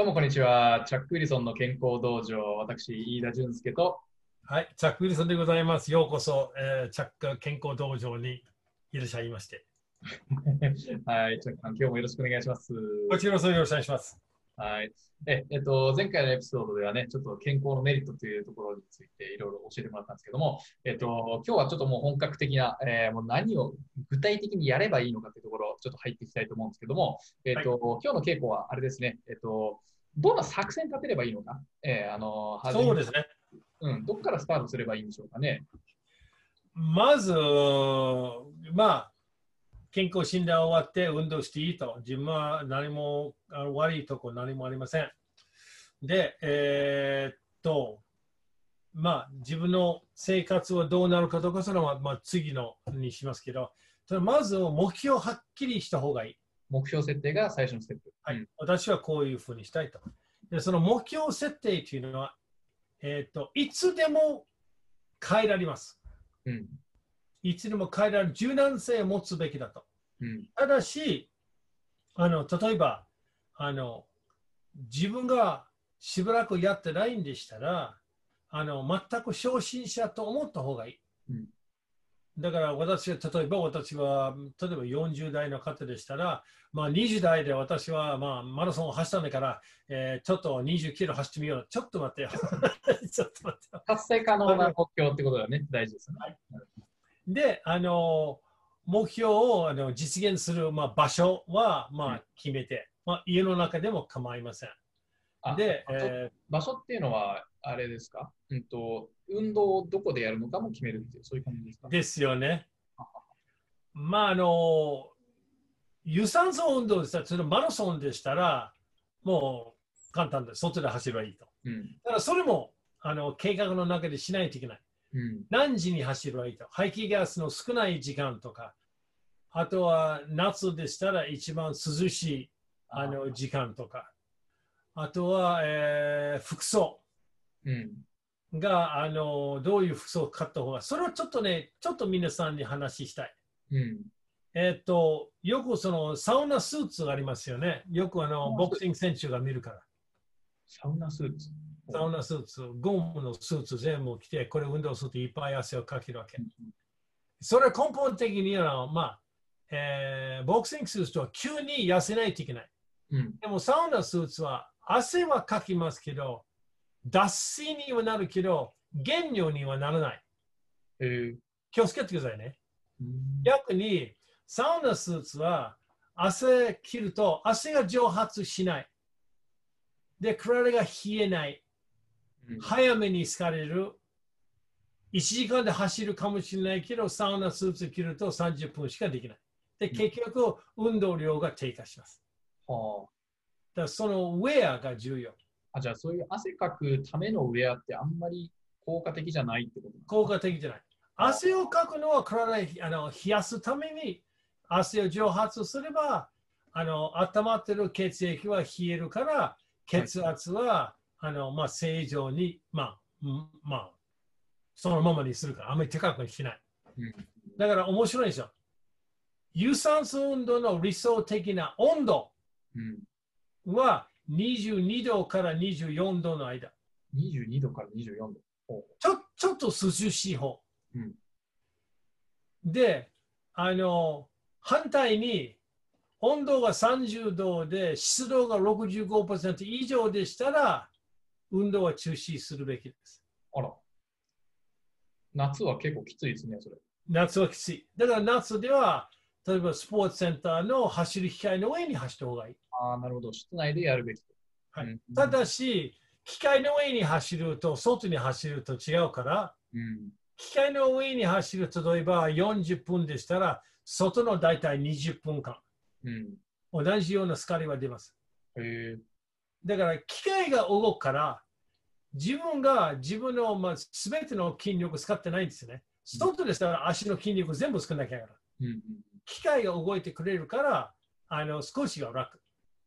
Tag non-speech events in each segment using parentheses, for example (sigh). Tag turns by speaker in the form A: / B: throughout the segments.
A: どうもこんにちは。チャック・ウィリソンの健康道場、私、飯田俊介と。
B: はい、チャック・ウィリソンでございます。ようこそ、えーチャック健康道場にいらっしゃいまして。(laughs)
A: はい、チャックさん、今日もよろしくお願いします。
B: こちらこそよろしくお願いします。
A: はい。え、えっと、前回のエピソードではね、ちょっと健康のメリットというところについていろいろ教えてもらったんですけども、えっと、今日はちょっともう本格的な、えーもう何を具体的にやればいいのかというところ、ちょっと入っていきたいと思うんですけども、えっと、今日の稽古はあれですね、えっと、どんな作戦立てればいいのか、えーあの、
B: そうですね。
A: うん、どこからスタートすればいいんでしょうかね。
B: まず、まあ、健康診断終わって運動していいと。自分は何もあの悪いとこ何もありません。で、えーっと、まあ、自分の生活はどうなるかどうか、それは、まあ、次のにしますけど、ただまず目標をはっきりした方がいい。
A: 目標設定が最初のステップ。
B: はい、私はこういうふうにしたいと。でその目標設定というのは、えー、といつでも変えられます。
A: うん。
B: いつでも変えられる柔軟性を持つべきだと。
A: うん。
B: ただし、あの例えばあの、自分がしばらくやってないんでしたら、あの全く初心者と思った方がいい。
A: うん
B: だから私は、例えば私は、例えば40代の方でしたら、まあ、20代で私は、まあ、マラソンを走ったんだから、えーちょっと20キロ走ってみよう。ちょっと待ってよ。(laughs) ちょっと待ってよ。
A: 達成可能な目標ってことだよね。大事ですね。
B: で、あの、目標をあの実現する、まあ、場所は、ま
A: うん
B: あ、決めて、まあ、家の中でも構いません。
A: あ
B: で、
A: 場所
B: え
A: 場所っていうのは、あれですか、うんと、運動をどこでやるのかも決めるっていう、そういう感じですか？
B: ーですよね。まあ、あの、有酸素運動でしたら、そのマラソンでしたら、もう簡単です。外で走ればいいと。
A: うん。
B: だからそれもあの計画の中でしないといけない。
A: うん。
B: 何時に走ればいいと。排気ガスの少ない時間とか、あとは夏でしたら一番涼しいあの時間とか、あとは、えー服装
A: うん。
B: があのどういう服装を買った方が、それはちょっとね、ちょっと皆さんに話したい。
A: うん。
B: えっと、よくそのサウナスーツがありますよね。よくあの
A: うん
B: ボクシング選手が見るから。
A: サウナスーツ？
B: サウナスーツ、ゴムのスーツ全部着て、これ運動するといっぱい汗をかけるわけ。それは根本的には、まあ、えーボクシングスーツとは急に痩せないといけない。
A: うん。
B: でもサウナスーツは汗はかきますけど、脱水にはなるけど、原尿にはならない。
A: えー
B: 気をつけてくださいね。
A: うん
B: 逆に、サウナスーツは汗切ると汗が蒸発しない。で、体が冷えない。
A: うん
B: 早めに疲れる。1時間で走るかもしれないけど、サウナスーツ着ると30分しかできない。で、
A: うん
B: 結局、運動量が低下します。
A: は
B: だからそのウェアが重要。
A: ああ、じゃあそういう汗かくためのウェアってあんまり効果的じゃないってこと
B: 効果的じゃない。汗をかくのは体をあの冷やすために汗を蒸発すればあの温まってる血液は冷えるから血圧は、あのまあ、正常に、まあうんまあ、そのままにするからあんまり高くしない。
A: うん
B: だから面白いですよ。有酸素運動の理想的な温度
A: うん。
B: は22度から24度の間。
A: 22度から24度。ほ
B: ちょちょっと涼しい方。
A: うん
B: で、あの、反対に温度が30度で湿度が65%以上でしたら、運動は中止するべきです。
A: うあら。夏は結構きついですね、それ。
B: 夏はきつい。だから夏では、例えばスポーツセンターの走る機械の上に走った方がいい。
A: ああ、なるほど。室内でやるべきと。
B: はい
A: うん
B: ただし、機械の上に走ると外に走ると違うから、
A: うん。
B: 機械の上に走る例えば40分でしたら、外の大体20分間、
A: うん。
B: 同じような疲れは出ます。だから機械が動くから、自分が自分の、まあ、全ての筋力使ってないんですよね。外でしたら足の筋力全部少なきゃいけない。機械が動いてくれるから、あの少しは楽。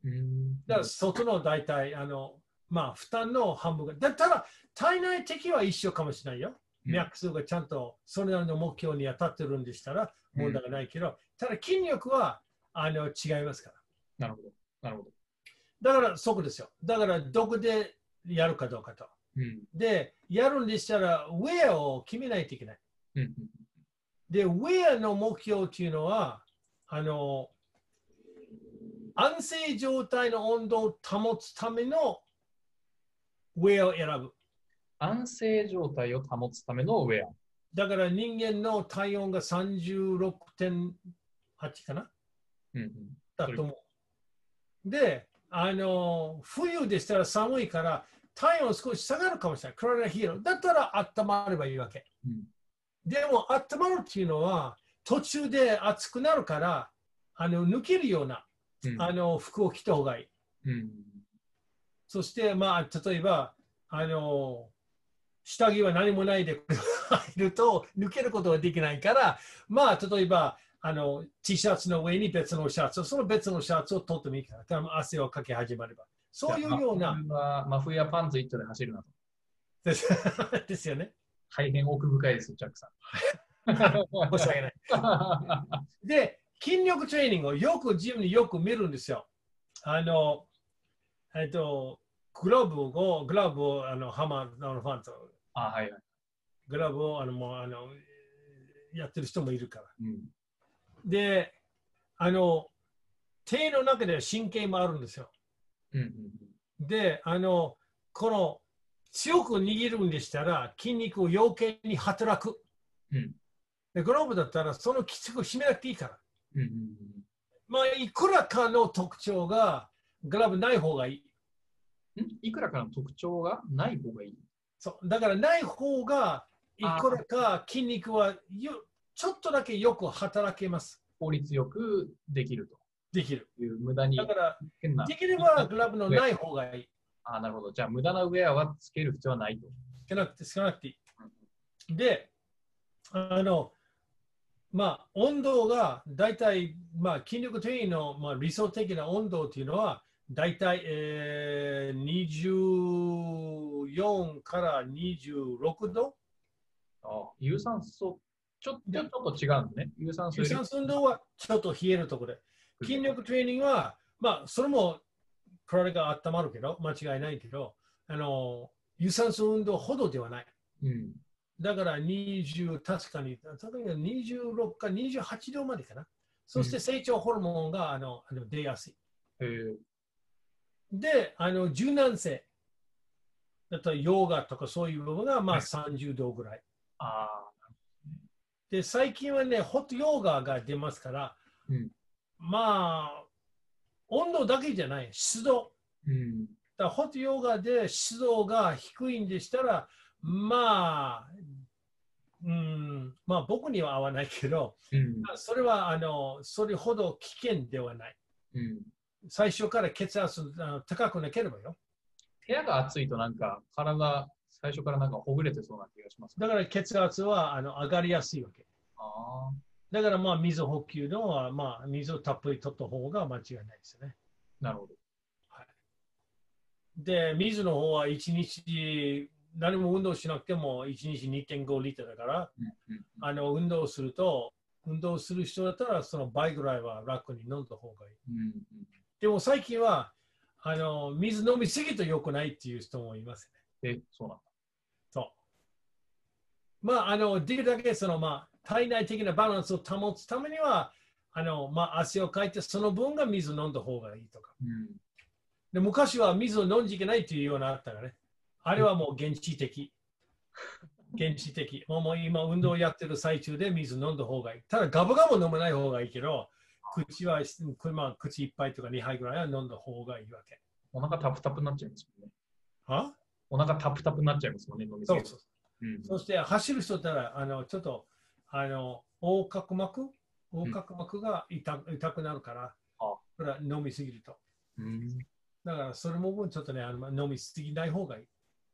A: うん。
B: だから外の大体、あのまあ、負担の半分が。だただ、体内的は一緒かもしれないよ。脈数がちゃんとそれなりの目標に当たってるんでしたら問題ないけど、ただ筋力はあの違いますから。
A: なるほど。なるほど。
B: だからそこですよ。だからどこでやるかどうかと。
A: うん。
B: で、やるんでしたら、ウェアを決めないといけない。
A: うん。
B: で、ウェアの目標っていうのは、あの、安静状態の温度を保つためのウェアを選ぶ。
A: 安静状態を保つためのウェア。
B: だから人間の体温が36.8かな？
A: うんうん。
B: だと思う。で、あの、冬でしたら寒いから体温少し下がるかもしれない。クララヒーロー。だったら温まればいいわけ。
A: うん
B: でも温まるっていうのは途中で暑くなるからあの抜けるような
A: うん
B: あの服を着た方がいい。
A: うん。
B: そして、まあ、例えば、あの、下着は何もないで入ると抜けることができないから、まあ、例えば、あの、T シャツの上に別のシャツ、その別のシャツを取ってもいいから、多分汗をかき始まれば。そういうような、
A: 真冬は真冬はパンツ一丁で走るなと。(laughs)
B: ですよね。
A: 大変奥深いです、ジャックさん。(laughs)
B: 申し訳ない。で、筋力トレーニングをよくジムによく見るんですよ。あの、えっと、グローブを、グローブをあのハマーのファンと、
A: あ、はいはい。
B: グローブをあのもうあのやってる人もいるから。
A: うん。
B: で、あの、手の中では神経もあるんですよ。
A: うんうん
B: で、あの、この強く握るんでしたら筋肉を余計に働く。
A: うん
B: で、グローブだったらそのきつく締めなくていいから。
A: うんうんうん
B: まあ、いくらかの特徴がグラブない方がいい。
A: いくらかの特徴がない方がいい？
B: そうだからない方がいくらか筋肉はよちょっとだけよく働けます。
A: 効率よくできる
B: できる。
A: という無駄に
B: だから。できればグラブのない方がいい。
A: あ、なるほど。じゃあ無駄なウェアはつける必要はないと。
B: 少なくて少なくていい。で、あの、まあ、温度が大体、まあ、筋力トレーニングの、まあ、理想的な温度というのは、大体、えー、24から26度。
A: あ有酸素、ちょちょっと違うんね。有酸素
B: 有酸素運動はちょっと冷えるところで。筋力トレーニングは、まあ、それも体が温まるけど、間違いないけど、あの、有酸素運動ほどではない。
A: うん。
B: だから20、確かに、例えば26か28度までかな。そして成長ホルモンがあのあの出やすい。
A: えー、
B: で、あの柔軟性。だったらヨガとかそういう部分がまあ
A: はい
B: 30度ぐらい。
A: あ
B: で、最近はね、ホットヨガが出ますから、
A: うん
B: まあ、温度だけじゃない、湿度。
A: ーうん。
B: だホットヨガで湿度が低いんでしたら、まあ、うん、まあ僕には合わないけど、
A: うん。
B: それはあのそれほど危険ではない。
A: うん。
B: 最初から血圧高くなければよ。
A: 部屋が暑いとなんか体、最初からなんかほぐれてそうな気がします。
B: だから血圧はあの上がりやすいわけ。
A: ああ、
B: だからまあ水補給のは、まあ、水をたっぷり取った方が間違いないですよね。
A: なるほど。
B: で、水の方は1日何も運動しなくても1日2.5リットルだから、
A: うんうん
B: あの運動すると、運動する人だったらその倍ぐらいは楽に飲んだ方がいい。
A: うん
B: でも最近はあの水飲みすぎと良くないっていう人もいますね。
A: うん。え、そうなんだ。
B: まあ、あの、できるだけその、まあ、体内的なバランスを保つためには、あの、まあ、汗をかいて、その分が水を飲んだ方がいいとか。
A: うん。
B: で、昔は水を飲んじゃいけないっていうようなあったからね。あれはもう現地的。現地的。もう今、運動をやってる最中で水飲んだ方がいい。ただ、ガブガブ飲まない方がいいけど、口は、まあ、口いっぱいとか2杯ぐらいは飲んだ方がいいわけ。
A: お腹タプタプになっちゃいますもんね。
B: は？
A: お腹タプタプになっちゃいますもんね、飲みすぎ
B: そうそう。
A: うん
B: そして走る人だったら、あのちょっとあの横隔膜？横隔膜が痛,、痛くなるから、
A: あ
B: それは飲みすぎると。
A: うん。
B: だからそれもちょっとね、あの飲みすぎない方がいい。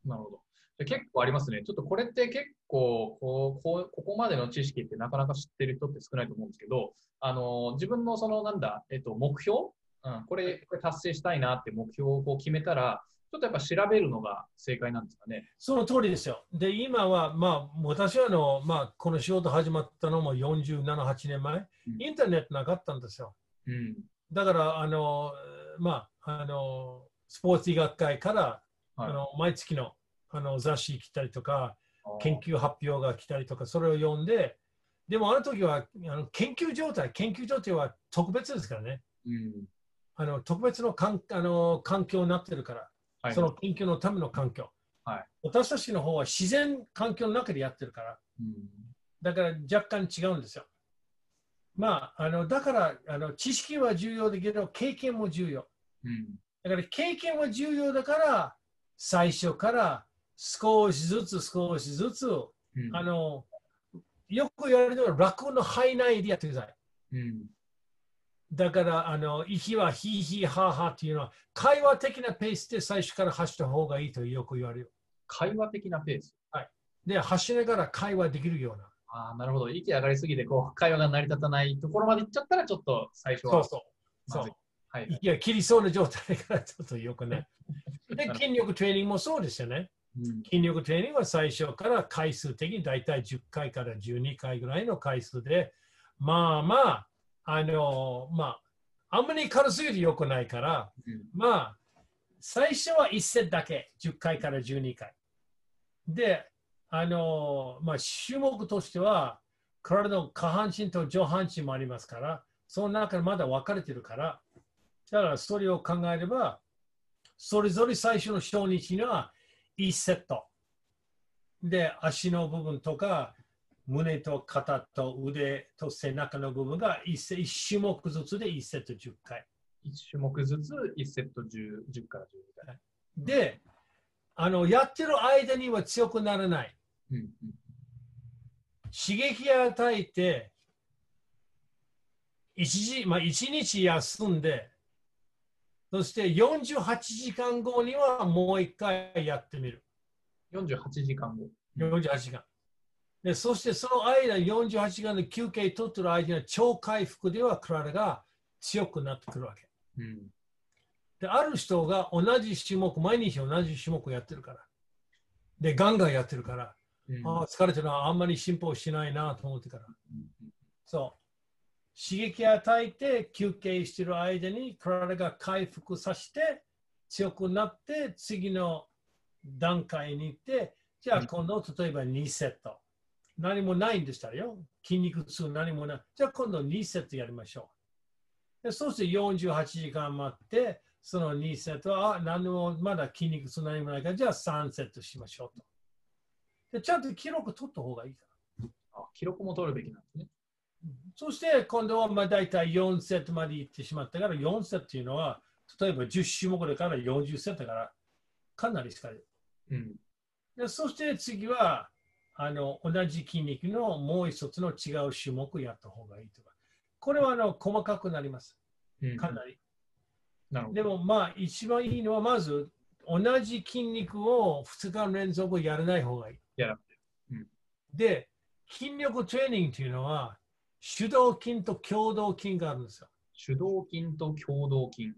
A: なるほど。結構ありますね。ちょっとこれって結構こうこう、ここまでの知識ってなかなか知ってる人って少ないと思うんですけど、あの自分のそのなんだ、えっと、目標、うん、これこれ達成したいなって目標をこう決めたら、ちょっとやっぱ調べるのが正解なんですかね。
B: その通りですよ。で、今は、まあ、私はあの、まあ、この仕事始まったのも47、8年前
A: う、ん
B: インターネットなかったんですよ。
A: うん。
B: だから、あの、まあ、あのスポーツ医学会から、
A: はい
B: あの毎月のあの雑誌来たりとか、研究発表が来たりとか、それを読んで、でもあの時はあの研究状態、研究状態は特別ですからね。
A: うん。
B: あの特別の環あの環境になってるから、
A: はい。
B: その研究のための環境。
A: はい
B: 私たちの方は自然環境の中でやってるから、
A: うん。
B: だから若干違うんですよ。まあ、あのだからあの知識は重要だけど、経験も重要。
A: うん。
B: だから経験は重要だから、最初から少しずつ少しずつ、
A: うん。
B: あのよく言われるのは楽の範囲内でやってください。
A: うん。
B: だから、あの息はヒーヒーハーハーっていうのは、会話的なペースで最初から走った方がいいとよく言われる。
A: 会話的なペース？
B: で、走りながら会話できるような。
A: ああ、なるほど。息上がりすぎて、こう、会話が成り立たないところまで行っちゃったら、ちょっと最初は。
B: そうそう。そう。
A: はい。
B: 息が切りそうな状態からちょっとよくね。(laughs) で、筋力トレーニングもそうですよね。
A: うん。
B: 筋力トレーニングは最初から回数的に大体10回から12回ぐらいの回数で、まあまあ、あの、まあ、あんまり軽すぎて良くないから、
A: うん
B: まあ、最初は1セットだけ、10回から12回。で、あの、まあ、種目としては、体の下半身と上半身もありますから、その中でまだ分かれてるから、だからそれを考えれば、それぞれ最初の初日には1セット。で、足の部分とか、胸と肩と腕と背中の部分が 1, 1種目ずつで1セット10回。
A: 1種目ずつ1セット 10, 10から12回。
B: で、あのやってる間には強くならない。
A: うんうん
B: 刺激を与えて、一時、まあ、1日休んで、そして48時間後にはもう一回やってみる。
A: 48時間後。
B: 48時間。でそしてその間、48時間の休憩取ってる間には超回復では体が強くなってくるわけ。
A: うん。
B: で、ある人が同じ種目、毎日同じ種目やってるから。で、ガンガンやってるから、
A: うん
B: ああ、疲れてるな、あんまり進歩しないなと思ってから。
A: うん
B: そう。刺激を与えて休憩している間に体が回復させて強くなって次の段階に行ってじゃあ今度例えば2セット。何もないんでしたらよ。筋肉痛何もない。じゃあ今度2セットやりましょう。でそして48時間待ってその2セットはあ何もまだ筋肉痛何もないからじゃあ3セットしましょうと。でちゃんと記録取った方がいいから。
A: あ記録も取るべきなんですね。
B: そして今度はまあ大体4セットまで行ってしまったから、4セットというのは、例えば10種目だから40セットだから、かなり疲れる。
A: うん。
B: でそして次はあの、同じ筋肉のもう一つの違う種目やった方がいいとか。これはあの細かくなります。
A: うん
B: かなり。
A: なるほど。
B: でもまあ一番いいのはまず同じ筋肉を2日連続やらない方がいい。
A: やらうん
B: で、筋力トレーニングというのは手動筋と共同筋があるんですよ。
A: 手動筋と共同筋。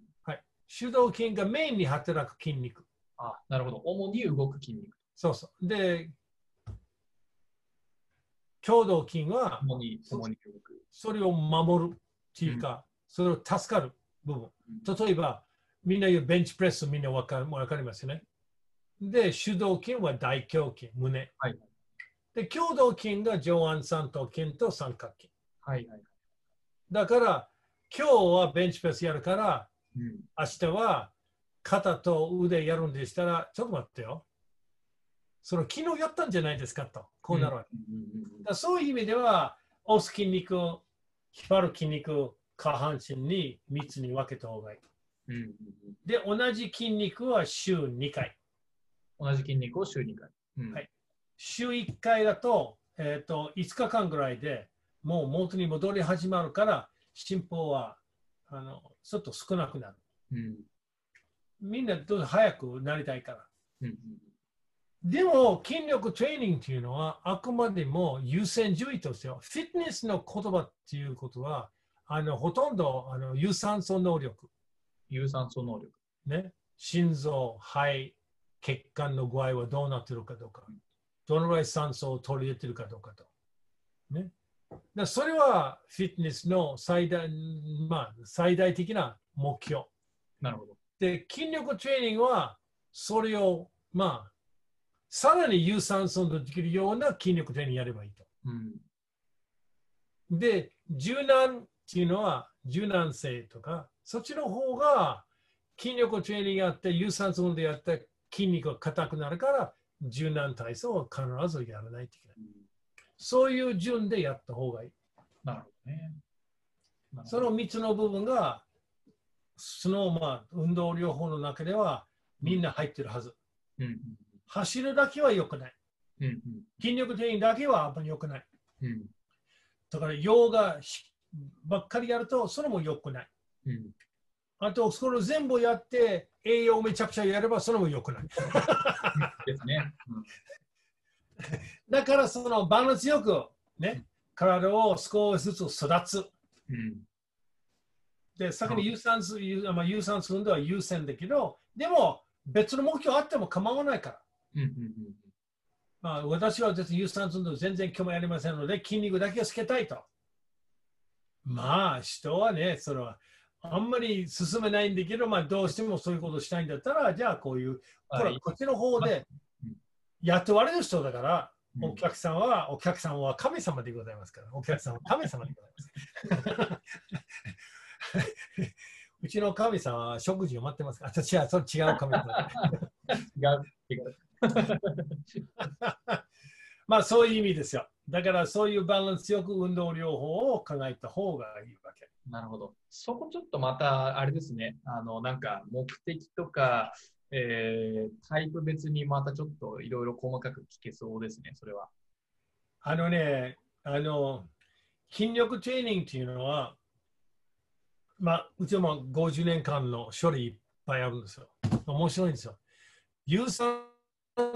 B: 手動筋がメインに働く筋肉。
A: あ、なるほど。主に動く筋肉。
B: そうそう。で、共同筋は。それを守るっていうか、それを助かる部分。例えば、みんな言うベンチプレスみんなわかわかりますよね。で、手動筋は大胸筋、胸。
A: はい
B: で、共同筋が上腕三頭筋と三角筋。
A: はいはい。
B: だから、今日はベンチプレスやるから、
A: うん。
B: 明日は肩と腕やるんでしたら、ちょっと待ってよ。その昨日やったんじゃないですかと。こうなるわけ。だそういう意味では、押す筋肉、引っ張る筋肉、下半身に3つに分けた方がいい。で、同じ筋肉は週2回。
A: 同じ筋肉を週2回。うん
B: はい週1回だと,、えー、と5日間ぐらいでもう元に戻り始まるから、進歩はあのちょっと少なくなる。
A: うん
B: みんなどうぞ早くなりたいから。
A: うんうん
B: でも、筋力トレーニングというのはあくまでも優先順位としては、フィットネスの言葉っていうことは、あのほとんどあの有酸素能力、
A: 有酸素能力。
B: ね、心臓、肺、血管の具合はどうなってるかどうか、どのぐらい酸素を取り入れてるかどうかと。ね、だそれはフィットネスの最大,、まあ、最大的な目標。
A: なるほど。
B: で、筋力トレーニングは、それを、まあ、さらに有酸素運動できるような筋力トレーニングやればいいと。
A: うん。
B: で、柔軟っていうのは、柔軟性とか、そっちの方が筋力トレーニングやって、有酸素運動やって筋肉が硬くなるから、柔軟体操を必ずやらないといけない。そういう順でやった方がいい。
A: なるほどね。
B: そ
A: ど
B: の3つの部分が、そのまあ運動療法の中ではみんな入ってるはず。
A: うん
B: 走るだけは良くない。
A: うんうん
B: 筋力トレーニングだけはあんまり良くない。
A: うんうん
B: だから、ヨガばっかりやると、それも良くない。
A: うん
B: あと、それを全部やって、栄養めちゃくちゃやれば、それも良くない。
A: ですね。うん (laughs)
B: だから、そのバランスよく、ね、体を少しずつ育つ。
A: うん
B: で、先に有酸素、有まあ、有酸素運動は優先だけど、でも、別の目標あっても構わないから。
A: うんうん
B: まあ、私は有酸素運動全然興味ありませんので、筋肉だけをつけたいと。まあ、人はね、それはあんまり進めないんだけど、まあ、どうしてもそういうことをしたいんだったら、じゃあこういう、ほら
A: はい
B: こっちの方で
A: うん
B: 雇われる人だから、
A: うん
B: お客さんは、お客さんは神様でございますから、お客さんは神様でございます。(laughs) うちの神様は食事を待ってますから、私はそれ違う神様。(laughs) (laughs)
A: 違う。違う。(laughs)
B: まあそういう意味ですよ。だからそういうバランスよく運動療法を考えた方がいいわけ。
A: なるほど。そこちょっとまた、あれですね。あの、なんか、目的とか、えータイプ別にまたちょっといろいろ細かく聞けそうですね、それは。
B: あのね、あの、筋力トレーニングっていうのは、まあ、うちも50年間の処理いっぱいあるんですよ。面白いんですよ。有酸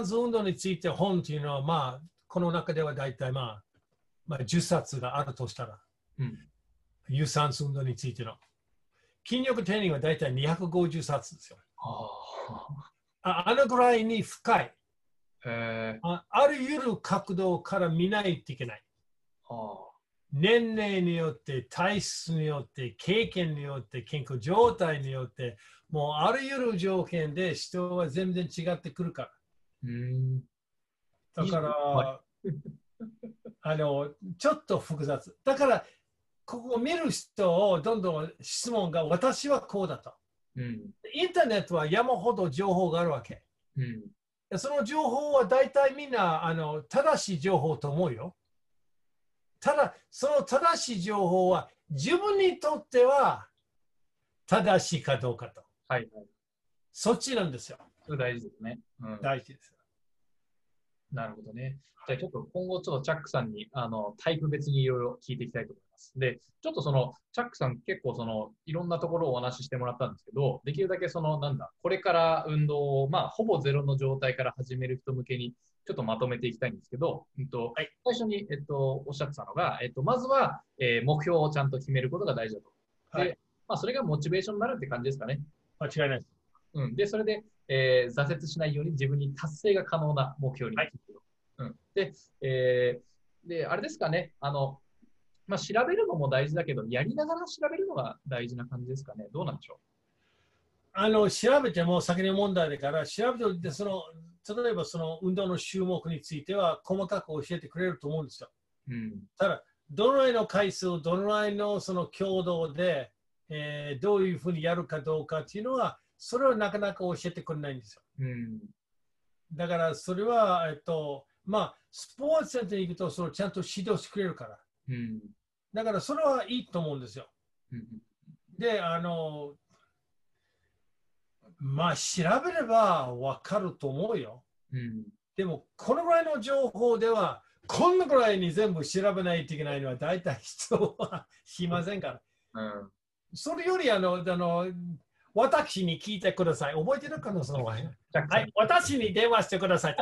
B: 素運動について本っていうのは、まあ、この中では大体、まあ、まあ、10冊があるとしたら、
A: うん。
B: 有酸素運動についての。筋力トレーニングは大体250冊ですよ。
A: あ
B: ああのぐらいに深い
A: あ。え
B: あ。あるゆる角度から見ないといけない。年齢によって、体質によって、経験によって、健康状態によって、もうあるゆる条件で人は全然違ってくるから。
A: ーうん。
B: だから、
A: は (laughs)
B: あの、ちょっと複雑。だから、ここを見る人をどんどん質問が私はこうだと。
A: うん。
B: インターネットは山ほど情報があるわけ。
A: うん。
B: でその情報は大体みんなあの正しい情報と思うよ。ただ、その正しい情報は自分にとっては正しいかどうかと。
A: はいはい。
B: そっちなんですよ。
A: 大事ですね。うん。
B: 大事です。
A: なるほどね。じゃあちょっと今後ちょっとチャックさんにあのタイプ別にいろいろ聞いていきたいと思います。で、ちょっとそのチャックさん結構そのいろんなところをお話ししてもらったんですけど、できるだけそのなんだ、これから運動をまあほぼゼロの状態から始める人向けにちょっとまとめていきたいんですけど、うんと
B: はい
A: 最初に、えっと、おっしゃってたのが、えっと、まずは、えー目標をちゃんと決めることが大事だと。で、
B: はい
A: まあ、それがモチベーションになるって感じですかね。
B: 間違いないです。
A: うん、で、それで、えー挫折しないように自分に達成が可能な目標に
B: はい
A: うん、で、えーで、あれですかね、あの、まあ、調べるのも大事だけど、やりながら調べるのが大事な感じですかね。どうなんでしょ
B: あの調べても先に問題だから、調べておいてその例えばその運動の種目については細かく教えてくれると思うんですよ。
A: う。うん。
B: ただ、どのぐらいの回数、どのぐらいのその強度で、えーどういうふうにやるかどうかっていうのは、それはなかなか教えてくれないんですよ。
A: うん。
B: だから、それは、えっと、まあ、スポーツセンターに行くと、それをちゃんと指導してくれるから。
A: うん。
B: だから、それはいいと思うんですよ。
A: うん。
B: で、あの、まあ、調べればわかると思うよ。
A: うん。
B: でも、このぐらいの情報では、こんなぐらいに全部調べないといけないのは、大体人は (laughs) しませんから。
A: うん。
B: それよりあの、あの、私に聞いてください。覚えてるかな、その前。はい、私に電話してください。(laughs)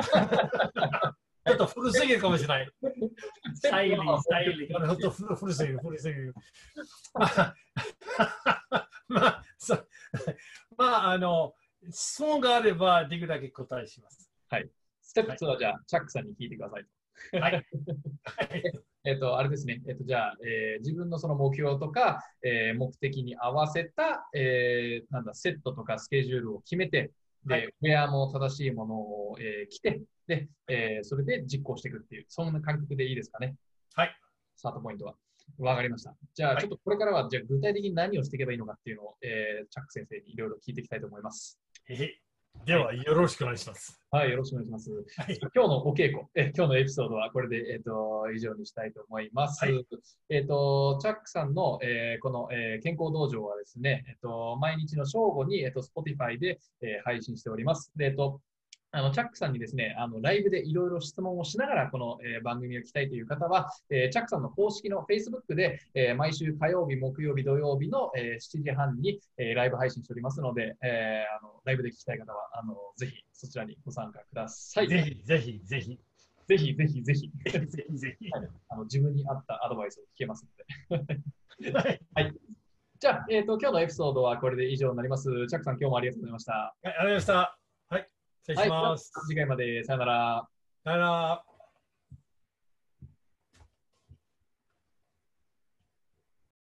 B: ちょっと古すぎるかもしれない。(laughs) スタイリー、スタイリー。これ本当古古すぎる、古すぎる。(laughs) まあ、まあ、あ、あの、質問があれば、できるだけ答えします。
A: ステップ2はじゃあ、チャックさんに聞いてください。
B: はい。はい
A: えっと、あれですね。えっと、じゃあ、えー自分のその目標とか、えー目的に合わせた、えーなんだ、セットとかスケジュールを決めて、で、
B: はい
A: ウェアも正しいものを、えー着て、で、えーそれで実行していくっていう、そんな感覚でいいですかね。
B: はい。
A: スタートポイントは。わかりました。じゃあ、
B: はい
A: ちょっとこれからは、じゃあ具体的に何をしていけばいいのかっていうのを、えーチャック先生にいろいろ聞いていきたいと思います。
B: へへでは、よろしくお願いします。
A: はい、よろしくお願いします。
B: はい。
A: 今日のお稽古、え今日のエピソードはこれで、えっと以上にしたいと思います。
B: はい
A: えっとチャックさんの、えーこの、えー健康道場はですね、えっと毎日の正午に、えっと Spotify で、えー配信しております。でえっとあのチャックさんにですね、あのライブでいろいろ質問をしながらこの、えー番組を聞きたいという方は、えーチャックさんの公式の Facebook で、えー毎週火曜日、木曜日、土曜日の、えー7時半に、えーライブ配信しておりますので、えーあのライブで聞きたい方はあのぜひそちらにご参加ください。
B: ぜひぜひぜひ。
A: ぜひぜひぜひ、
B: ぜひぜひぜひ。(laughs)
A: はいあの自分に合ったアドバイスを聞けますので。(laughs)
B: はい。
A: じゃあ、えーと、今日のエピソードはこれで以上になります。チャックさん、今日もありがとうございました。
B: はい、ありがとうございました。はい。失礼します。
A: 次回までさよなら。
B: さよなら。